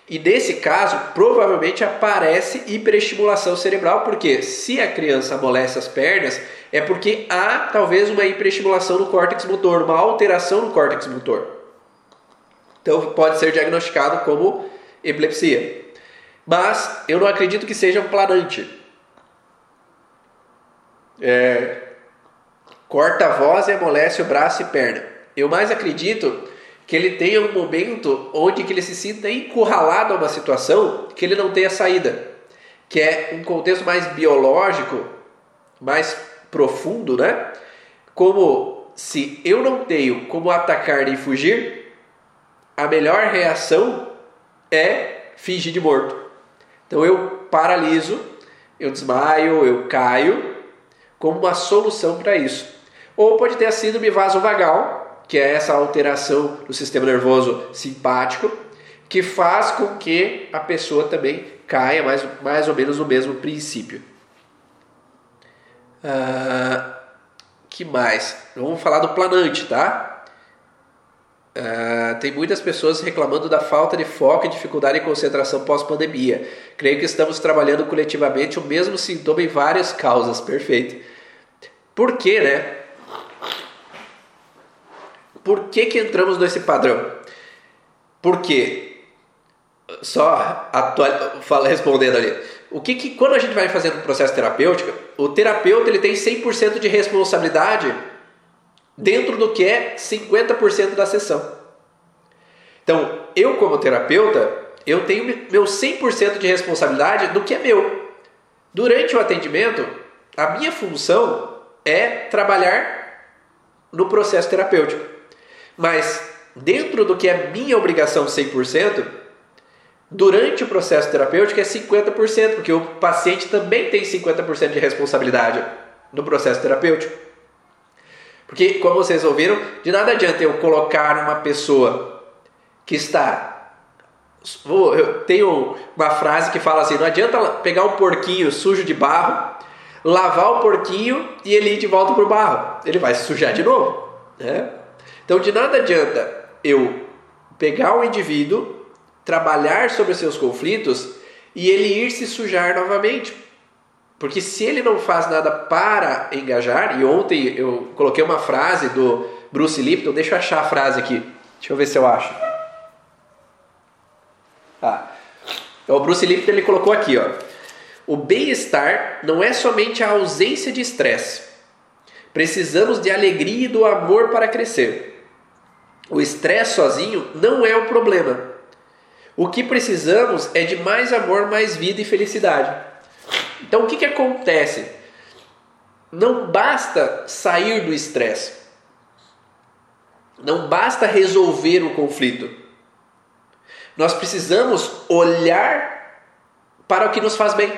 E nesse caso, provavelmente aparece hiperestimulação cerebral, porque se a criança amolece as pernas, é porque há talvez uma hiperestimulação no córtex motor, uma alteração no córtex motor. Então pode ser diagnosticado como epilepsia. Mas eu não acredito que seja um planante. É, corta a voz e amolece o braço e perna. Eu mais acredito que ele tenha um momento onde que ele se sinta encurralado a uma situação que ele não tenha saída, que é um contexto mais biológico, mais profundo, né? Como se eu não tenho como atacar nem fugir, a melhor reação é fingir de morto. Então eu paraliso, eu desmaio, eu caio, como uma solução para isso. Ou pode ter a síndrome vasovagal, que é essa alteração do sistema nervoso simpático, que faz com que a pessoa também caia mais, mais ou menos no mesmo princípio. Uh, que mais? Vamos falar do planante, tá? Uh, tem muitas pessoas reclamando da falta de foco e dificuldade em concentração pós-pandemia. Creio que estamos trabalhando coletivamente o mesmo sintoma em várias causas. Perfeito. Por quê, né? Por que, que entramos nesse padrão? Porque, só atual, fala, respondendo ali, o que, que quando a gente vai fazendo um processo terapêutico, o terapeuta ele tem 100% de responsabilidade dentro do que é 50% da sessão. Então, eu como terapeuta, eu tenho meu 100% de responsabilidade do que é meu. Durante o atendimento, a minha função é trabalhar no processo terapêutico. Mas dentro do que é minha obrigação 100%, durante o processo terapêutico é 50%, porque o paciente também tem 50% de responsabilidade no processo terapêutico. Porque, como vocês ouviram, de nada adianta eu colocar uma pessoa que está. Eu tenho uma frase que fala assim: não adianta pegar um porquinho sujo de barro, lavar o porquinho e ele ir de volta para o barro. Ele vai se sujar de novo. Né? Então, de nada adianta eu pegar um indivíduo, trabalhar sobre seus conflitos e ele ir se sujar novamente. Porque se ele não faz nada para engajar, e ontem eu coloquei uma frase do Bruce Lipton, deixa eu achar a frase aqui. Deixa eu ver se eu acho. Ah, o Bruce Lipton ele colocou aqui, ó. O bem-estar não é somente a ausência de estresse. Precisamos de alegria e do amor para crescer. O estresse sozinho não é o problema. O que precisamos é de mais amor, mais vida e felicidade. Então o que, que acontece? Não basta sair do estresse. Não basta resolver o conflito. Nós precisamos olhar para o que nos faz bem.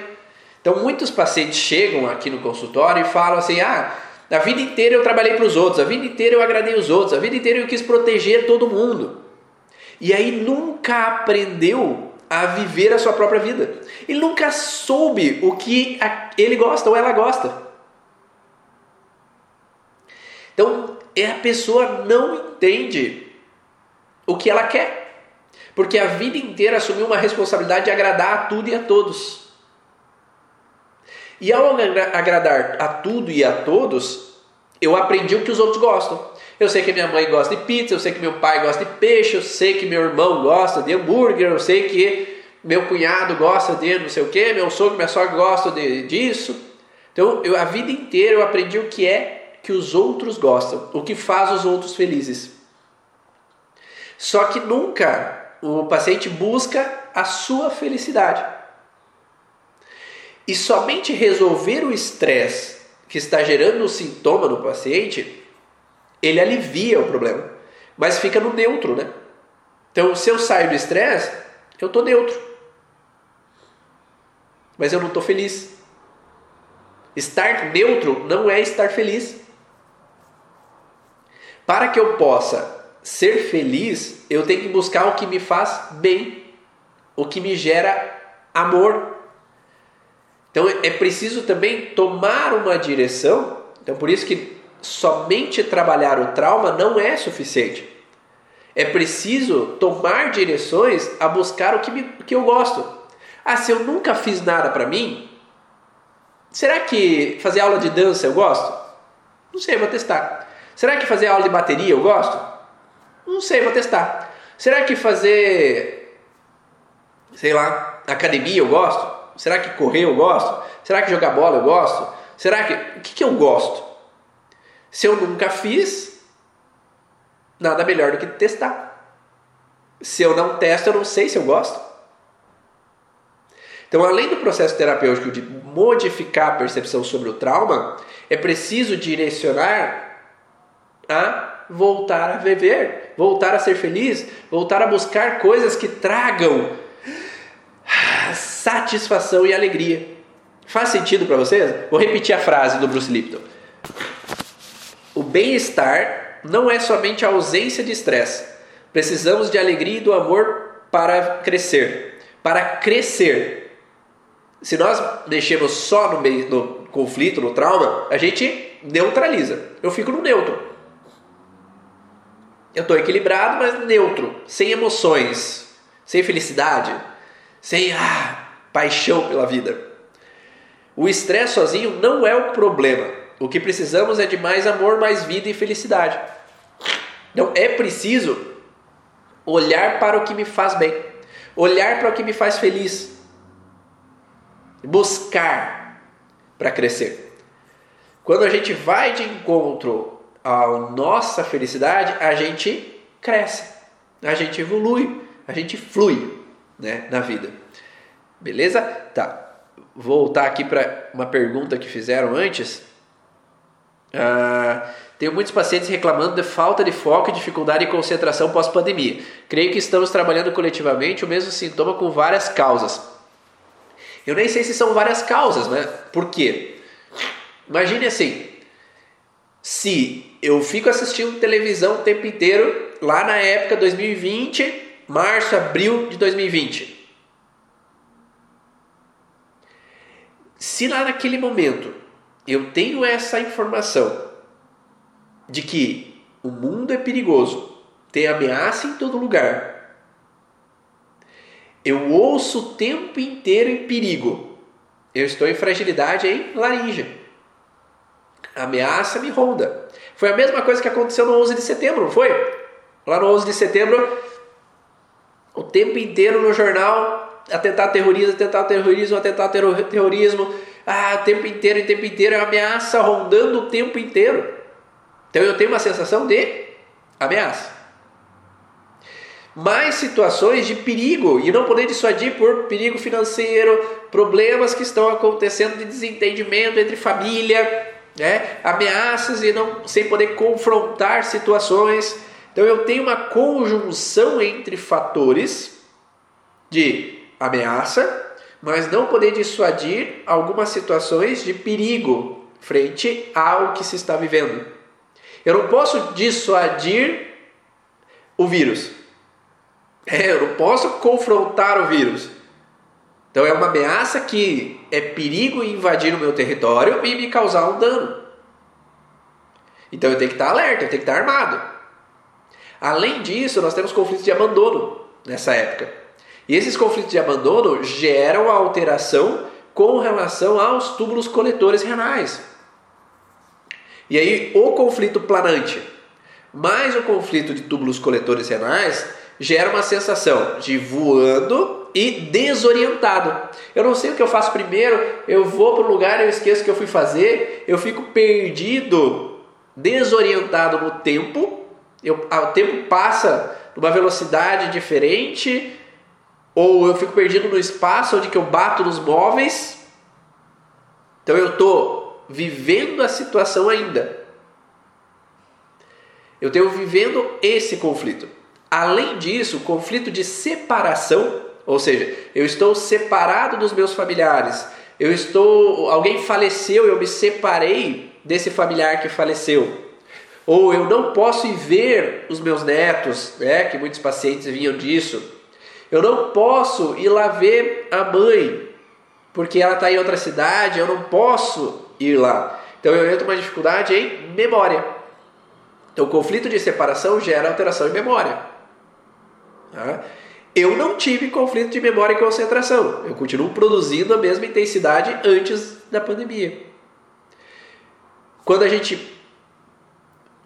Então muitos pacientes chegam aqui no consultório e falam assim: ah, a vida inteira eu trabalhei para os outros, a vida inteira eu agradei os outros, a vida inteira eu quis proteger todo mundo. E aí nunca aprendeu a viver a sua própria vida. Ele nunca soube o que ele gosta ou ela gosta. Então, é a pessoa não entende o que ela quer. Porque a vida inteira assumiu uma responsabilidade de agradar a tudo e a todos. E ao agradar a tudo e a todos, eu aprendi o que os outros gostam. Eu sei que minha mãe gosta de pizza, eu sei que meu pai gosta de peixe, eu sei que meu irmão gosta de hambúrguer, eu sei que meu cunhado gosta de não sei o que, meu sogro, minha sogra gostam de, disso. Então, eu, a vida inteira eu aprendi o que é que os outros gostam, o que faz os outros felizes. Só que nunca o paciente busca a sua felicidade. E somente resolver o estresse que está gerando o sintoma no paciente ele alivia o problema, mas fica no neutro, né? Então, se eu saio do estresse, eu estou neutro, mas eu não estou feliz. Estar neutro não é estar feliz. Para que eu possa ser feliz, eu tenho que buscar o que me faz bem, o que me gera amor. Então é preciso também tomar uma direção. Então por isso que somente trabalhar o trauma não é suficiente. É preciso tomar direções a buscar o que, me, que eu gosto. Ah, se eu nunca fiz nada para mim, será que fazer aula de dança eu gosto? Não sei, vou testar. Será que fazer aula de bateria eu gosto? Não sei, vou testar. Será que fazer, sei lá, academia eu gosto? Será que correr eu gosto? Será que jogar bola eu gosto? Será que. O que, que eu gosto? Se eu nunca fiz, nada melhor do que testar. Se eu não testo, eu não sei se eu gosto. Então, além do processo terapêutico de modificar a percepção sobre o trauma, é preciso direcionar a voltar a viver, voltar a ser feliz, voltar a buscar coisas que tragam satisfação e alegria. Faz sentido para vocês? Vou repetir a frase do Bruce Lipton. O bem-estar não é somente a ausência de estresse. Precisamos de alegria e do amor para crescer. Para crescer. Se nós deixemos só no, no conflito, no trauma, a gente neutraliza. Eu fico no neutro. Eu estou equilibrado, mas neutro, sem emoções, sem felicidade, sem ah, paixão pela vida. O estresse sozinho não é o problema. O que precisamos é de mais amor, mais vida e felicidade. Então é preciso olhar para o que me faz bem, olhar para o que me faz feliz, buscar para crescer. Quando a gente vai de encontro à nossa felicidade, a gente cresce, a gente evolui, a gente flui né, na vida. Beleza? Tá. Voltar aqui para uma pergunta que fizeram antes. Ah, tenho muitos pacientes reclamando de falta de foco e dificuldade de concentração pós-pandemia. Creio que estamos trabalhando coletivamente o mesmo sintoma com várias causas. Eu nem sei se são várias causas, né? Por quê? Imagine assim: se eu fico assistindo televisão o tempo inteiro, lá na época 2020, março, abril de 2020. Se lá naquele momento eu tenho essa informação de que o mundo é perigoso, tem ameaça em todo lugar. Eu ouço o tempo inteiro em perigo. Eu estou em fragilidade em laringe. Ameaça me ronda. Foi a mesma coisa que aconteceu no 11 de setembro, não foi? Lá no 11 de setembro, o tempo inteiro no jornal, atentado terrorismo, atentado terrorismo, atentado terrorismo, ah, tempo inteiro, tempo inteiro, é ameaça rondando o tempo inteiro. Então eu tenho uma sensação de ameaça. Mais situações de perigo e não poder dissuadir por perigo financeiro, problemas que estão acontecendo de desentendimento entre família, né? ameaças e não sem poder confrontar situações. Então eu tenho uma conjunção entre fatores de ameaça, mas não poder dissuadir algumas situações de perigo frente ao que se está vivendo. Eu não posso dissuadir o vírus. É, eu não posso confrontar o vírus. Então é uma ameaça que é perigo invadir o meu território e me causar um dano. Então eu tenho que estar alerta, eu tenho que estar armado. Além disso, nós temos conflitos de abandono nessa época. E esses conflitos de abandono geram a alteração com relação aos túbulos coletores renais. E aí, o conflito planante mais o conflito de túbulos coletores renais gera uma sensação de voando e desorientado. Eu não sei o que eu faço primeiro, eu vou para o lugar, eu esqueço o que eu fui fazer, eu fico perdido, desorientado no tempo, eu, o tempo passa numa velocidade diferente, ou eu fico perdido no espaço onde que eu bato nos móveis. Então eu estou vivendo a situação ainda. Eu tenho vivendo esse conflito. Além disso, o conflito de separação, ou seja, eu estou separado dos meus familiares. Eu estou, alguém faleceu, eu me separei desse familiar que faleceu. Ou eu não posso ir ver os meus netos, né, que muitos pacientes vinham disso. Eu não posso ir lá ver a mãe, porque ela está em outra cidade, eu não posso ir lá. Então eu entro uma dificuldade em memória. Então o conflito de separação gera alteração em memória. Tá? Eu não tive conflito de memória e concentração. Eu continuo produzindo a mesma intensidade antes da pandemia. Quando a gente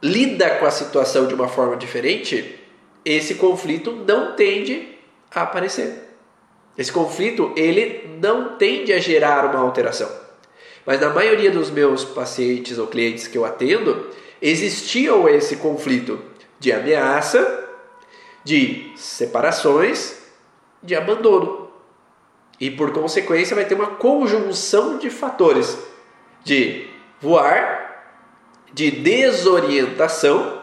lida com a situação de uma forma diferente, esse conflito não tende a aparecer. Esse conflito ele não tende a gerar uma alteração. Mas na maioria dos meus pacientes ou clientes que eu atendo, existia esse conflito de ameaça, de separações, de abandono. E por consequência vai ter uma conjunção de fatores de voar, de desorientação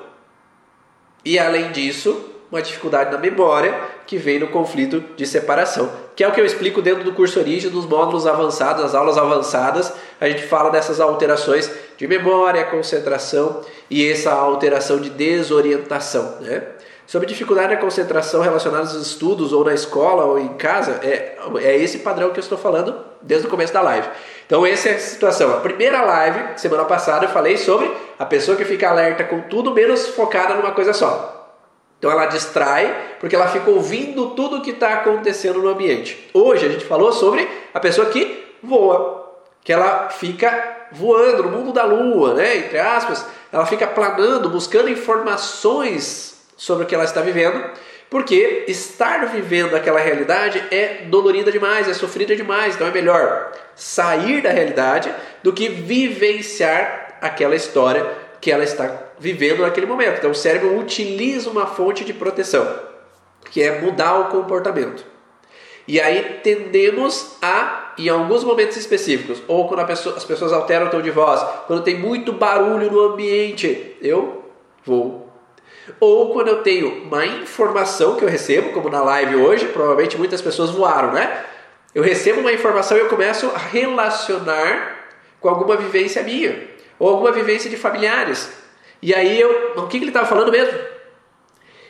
e além disso, uma dificuldade na memória que vem no conflito de separação, que é o que eu explico dentro do curso Origem, dos módulos avançados, as aulas avançadas, a gente fala dessas alterações de memória, concentração e essa alteração de desorientação, né? Sobre dificuldade da concentração relacionada aos estudos ou na escola ou em casa, é, é esse padrão que eu estou falando desde o começo da live. Então essa é a situação. A primeira live, semana passada, eu falei sobre a pessoa que fica alerta com tudo menos focada numa coisa só. Então ela distrai porque ela fica ouvindo tudo o que está acontecendo no ambiente. Hoje a gente falou sobre a pessoa que voa, que ela fica voando no mundo da lua, né? Entre aspas, ela fica planando, buscando informações sobre o que ela está vivendo, porque estar vivendo aquela realidade é dolorida demais, é sofrida demais. Então é melhor sair da realidade do que vivenciar aquela história que ela está vivendo naquele momento. Então o cérebro utiliza uma fonte de proteção, que é mudar o comportamento. E aí tendemos a em alguns momentos específicos, ou quando pessoa, as pessoas alteram o tom de voz, quando tem muito barulho no ambiente, eu vou. Ou quando eu tenho uma informação que eu recebo, como na live hoje, provavelmente muitas pessoas voaram, né? Eu recebo uma informação e eu começo a relacionar com alguma vivência minha, ou alguma vivência de familiares. E aí eu, o que, que ele estava falando mesmo?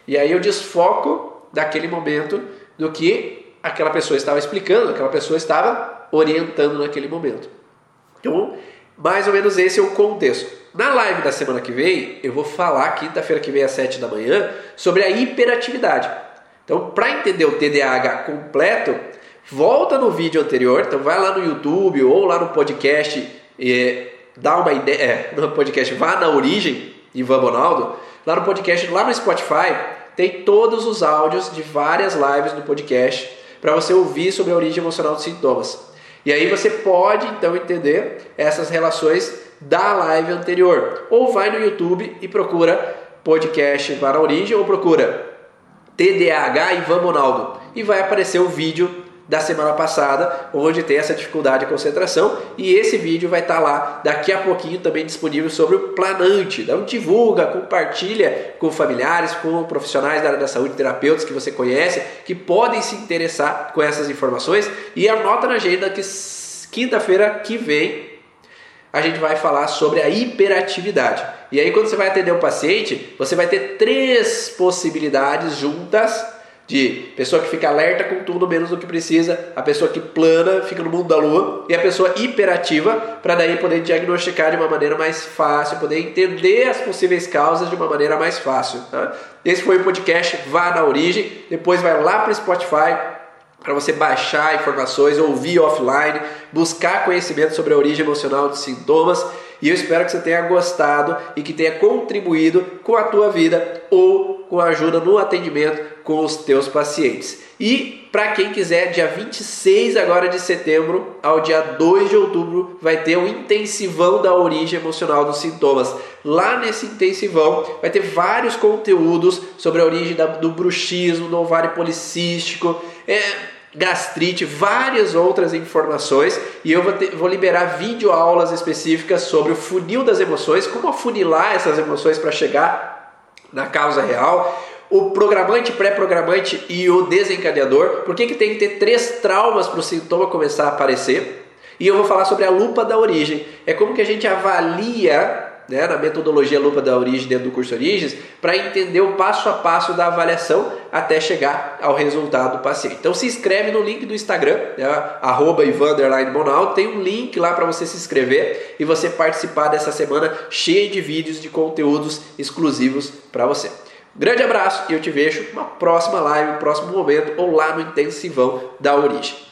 E aí eu desfoco daquele momento do que aquela pessoa estava explicando, aquela pessoa estava orientando naquele momento. Então, mais ou menos esse é o contexto. Na live da semana que vem, eu vou falar, quinta-feira que vem às 7 da manhã, sobre a hiperatividade. Então, para entender o TDAH completo, volta no vídeo anterior, então vai lá no YouTube ou lá no podcast e dá uma ideia, é, no podcast vá na origem Ivan Bonaldo, lá no podcast, lá no Spotify, tem todos os áudios de várias lives do podcast para você ouvir sobre a origem emocional dos sintomas. E aí você pode então entender essas relações da live anterior. Ou vai no YouTube e procura podcast Vá na Origem ou procura TDAH Ivan Bonaldo e vai aparecer o vídeo da semana passada, onde tem essa dificuldade de concentração, e esse vídeo vai estar tá lá daqui a pouquinho também disponível sobre o Planante. Então divulga, compartilha com familiares, com profissionais da área da saúde, terapeutas que você conhece, que podem se interessar com essas informações e anota na agenda que quinta-feira que vem a gente vai falar sobre a hiperatividade. E aí quando você vai atender um paciente, você vai ter três possibilidades juntas de pessoa que fica alerta com tudo menos do que precisa, a pessoa que plana, fica no mundo da lua, e a pessoa hiperativa, para daí poder diagnosticar de uma maneira mais fácil, poder entender as possíveis causas de uma maneira mais fácil. Tá? Esse foi o podcast Vá na Origem, depois vai lá para o Spotify, para você baixar informações, ouvir offline, buscar conhecimento sobre a origem emocional dos sintomas. E eu espero que você tenha gostado e que tenha contribuído com a tua vida ou com a ajuda no atendimento com os teus pacientes. E para quem quiser, dia 26 agora de setembro ao dia 2 de outubro vai ter o um intensivão da origem emocional dos sintomas. Lá nesse intensivão vai ter vários conteúdos sobre a origem da, do bruxismo, do ovário policístico, é, gastrite, várias outras informações e eu vou, ter, vou liberar vídeo aulas específicas sobre o funil das emoções, como afunilar essas emoções para chegar na causa real o programante, pré-programante e o desencadeador. Por que, que tem que ter três traumas para o sintoma começar a aparecer? E eu vou falar sobre a lupa da origem. É como que a gente avalia né, na metodologia lupa da origem dentro do curso Origens para entender o passo a passo da avaliação até chegar ao resultado do paciente. Então se inscreve no link do Instagram, né, arroba tem um link lá para você se inscrever e você participar dessa semana cheia de vídeos de conteúdos exclusivos para você. Grande abraço e eu te vejo numa próxima live, no próximo momento ou lá no intensivão da origem.